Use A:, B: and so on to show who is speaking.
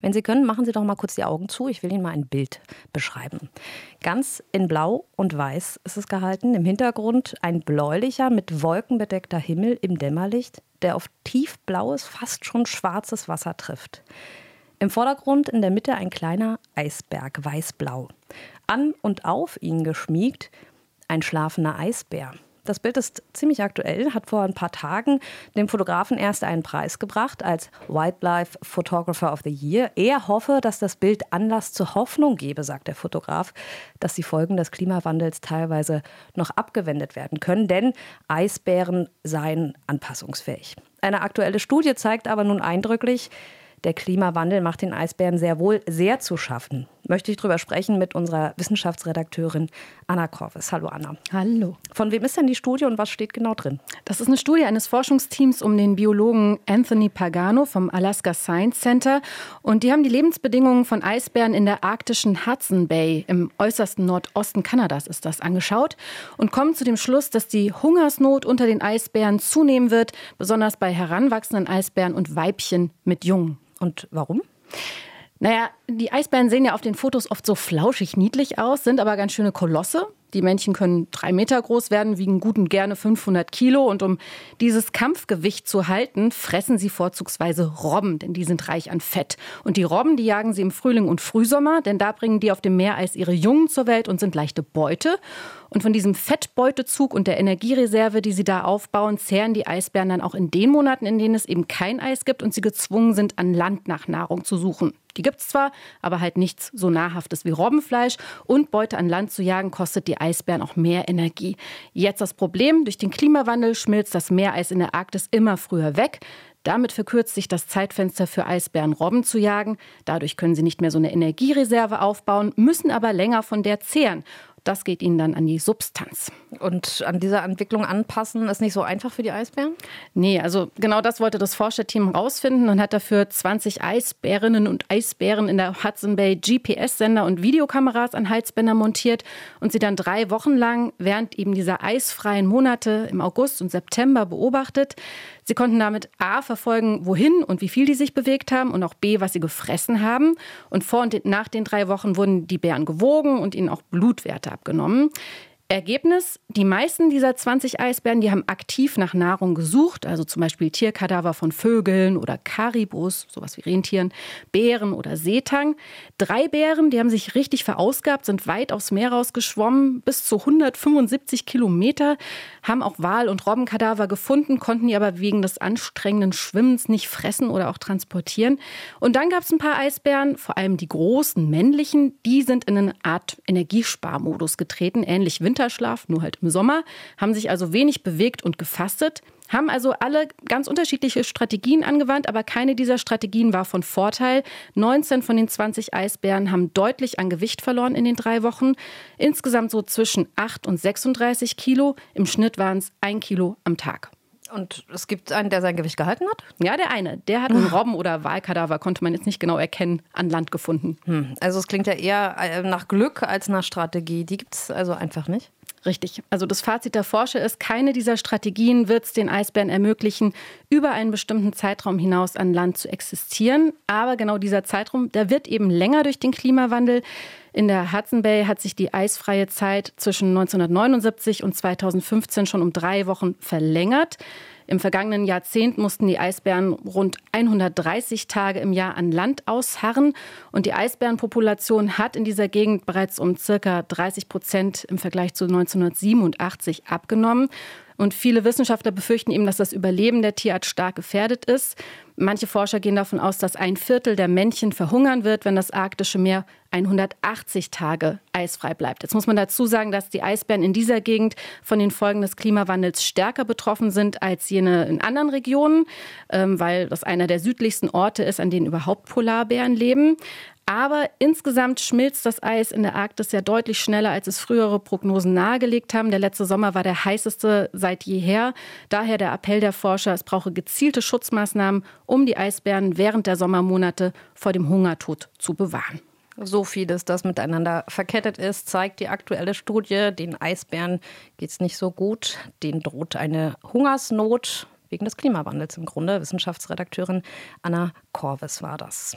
A: Wenn Sie können, machen Sie doch mal kurz die Augen zu. Ich will Ihnen mal ein Bild beschreiben. Ganz in Blau und Weiß ist es gehalten. Im Hintergrund ein bläulicher, mit Wolken bedeckter Himmel im Dämmerlicht, der auf tiefblaues, fast schon schwarzes Wasser trifft. Im Vordergrund in der Mitte ein kleiner Eisberg, weißblau. An und auf ihn geschmiegt ein schlafender Eisbär. Das Bild ist ziemlich aktuell, hat vor ein paar Tagen dem Fotografen erst einen Preis gebracht als Wildlife Photographer of the Year. Er hoffe, dass das Bild Anlass zur Hoffnung gebe, sagt der Fotograf, dass die Folgen des Klimawandels teilweise noch abgewendet werden können, denn Eisbären seien anpassungsfähig. Eine aktuelle Studie zeigt aber nun eindrücklich, der Klimawandel macht den Eisbären sehr wohl sehr zu schaffen. Möchte ich darüber sprechen mit unserer Wissenschaftsredakteurin Anna Korves. Hallo Anna.
B: Hallo.
A: Von wem ist denn die Studie und was steht genau drin?
B: Das ist eine Studie eines Forschungsteams um den Biologen Anthony Pagano vom Alaska Science Center. Und die haben die Lebensbedingungen von Eisbären in der arktischen Hudson Bay im äußersten Nordosten Kanadas ist das angeschaut und kommen zu dem Schluss, dass die Hungersnot unter den Eisbären zunehmen wird, besonders bei heranwachsenden Eisbären und Weibchen mit Jungen.
A: Und warum?
B: Naja, die Eisbären sehen ja auf den Fotos oft so flauschig niedlich aus, sind aber ganz schöne Kolosse. Die Männchen können drei Meter groß werden, wiegen gut und gerne 500 Kilo. Und um dieses Kampfgewicht zu halten, fressen sie vorzugsweise Robben, denn die sind reich an Fett. Und die Robben, die jagen sie im Frühling und Frühsommer, denn da bringen die auf dem Meereis ihre Jungen zur Welt und sind leichte Beute. Und von diesem Fettbeutezug und der Energiereserve, die sie da aufbauen, zehren die Eisbären dann auch in den Monaten, in denen es eben kein Eis gibt und sie gezwungen sind, an Land nach Nahrung zu suchen. Die gibt es zwar, aber halt nichts so nahrhaftes wie Robbenfleisch. Und Beute an Land zu jagen kostet die Eisbären auch mehr Energie. Jetzt das Problem, durch den Klimawandel schmilzt das Meereis in der Arktis immer früher weg. Damit verkürzt sich das Zeitfenster für Eisbären, Robben zu jagen. Dadurch können sie nicht mehr so eine Energiereserve aufbauen, müssen aber länger von der zehren. Das geht ihnen dann an die Substanz.
A: Und an dieser Entwicklung anpassen ist nicht so einfach für die Eisbären?
B: Nee, also genau das wollte das Forscherteam herausfinden und hat dafür 20 Eisbärinnen und Eisbären in der Hudson Bay GPS-Sender und Videokameras an Halsbänder montiert und sie dann drei Wochen lang während eben dieser eisfreien Monate im August und September beobachtet. Sie konnten damit A verfolgen, wohin und wie viel die sich bewegt haben und auch B, was sie gefressen haben. Und vor und nach den drei Wochen wurden die Bären gewogen und ihnen auch Blutwerte abgenommen. Ergebnis, die meisten dieser 20 Eisbären, die haben aktiv nach Nahrung gesucht, also zum Beispiel Tierkadaver von Vögeln oder Karibus, sowas wie Rentieren, Bären oder Seetang. Drei Bären, die haben sich richtig verausgabt, sind weit aufs Meer rausgeschwommen, bis zu 175 Kilometer, haben auch Wal- und Robbenkadaver gefunden, konnten die aber wegen des anstrengenden Schwimmens nicht fressen oder auch transportieren. Und dann gab es ein paar Eisbären, vor allem die großen männlichen, die sind in eine Art Energiesparmodus getreten, ähnlich Winter Winterschlaf, nur halt im Sommer, haben sich also wenig bewegt und gefastet, haben also alle ganz unterschiedliche Strategien angewandt, aber keine dieser Strategien war von Vorteil. 19 von den 20 Eisbären haben deutlich an Gewicht verloren in den drei Wochen. Insgesamt so zwischen 8 und 36 Kilo. Im Schnitt waren es ein Kilo am Tag.
A: Und es gibt einen, der sein Gewicht gehalten hat?
B: Ja, der eine. Der hat einen Robben- oder Wahlkadaver, konnte man jetzt nicht genau erkennen, an Land gefunden.
A: Hm. Also es klingt ja eher äh, nach Glück als nach Strategie. Die gibt es also einfach nicht.
B: Richtig. Also das Fazit der Forscher ist, keine dieser Strategien wird es den Eisbären ermöglichen, über einen bestimmten Zeitraum hinaus an Land zu existieren. Aber genau dieser Zeitraum, der wird eben länger durch den Klimawandel. In der Hudson Bay hat sich die eisfreie Zeit zwischen 1979 und 2015 schon um drei Wochen verlängert. Im vergangenen Jahrzehnt mussten die Eisbären rund 130 Tage im Jahr an Land ausharren. Und die Eisbärenpopulation hat in dieser Gegend bereits um circa 30 Prozent im Vergleich zu 1987 abgenommen. Und viele Wissenschaftler befürchten eben, dass das Überleben der Tierart stark gefährdet ist. Manche Forscher gehen davon aus, dass ein Viertel der Männchen verhungern wird, wenn das arktische Meer 180 Tage eisfrei bleibt. Jetzt muss man dazu sagen, dass die Eisbären in dieser Gegend von den Folgen des Klimawandels stärker betroffen sind als jene in anderen Regionen, ähm, weil das einer der südlichsten Orte ist, an denen überhaupt Polarbären leben. Aber insgesamt schmilzt das Eis in der Arktis ja deutlich schneller, als es frühere Prognosen nahegelegt haben. Der letzte Sommer war der heißeste seit jeher. Daher der Appell der Forscher, es brauche gezielte Schutzmaßnahmen, um die Eisbären während der Sommermonate vor dem Hungertod zu bewahren.
A: So vieles, das miteinander verkettet ist, zeigt die aktuelle Studie. Den Eisbären geht es nicht so gut. Denen droht eine Hungersnot wegen des Klimawandels im Grunde. Wissenschaftsredakteurin Anna Korves war das.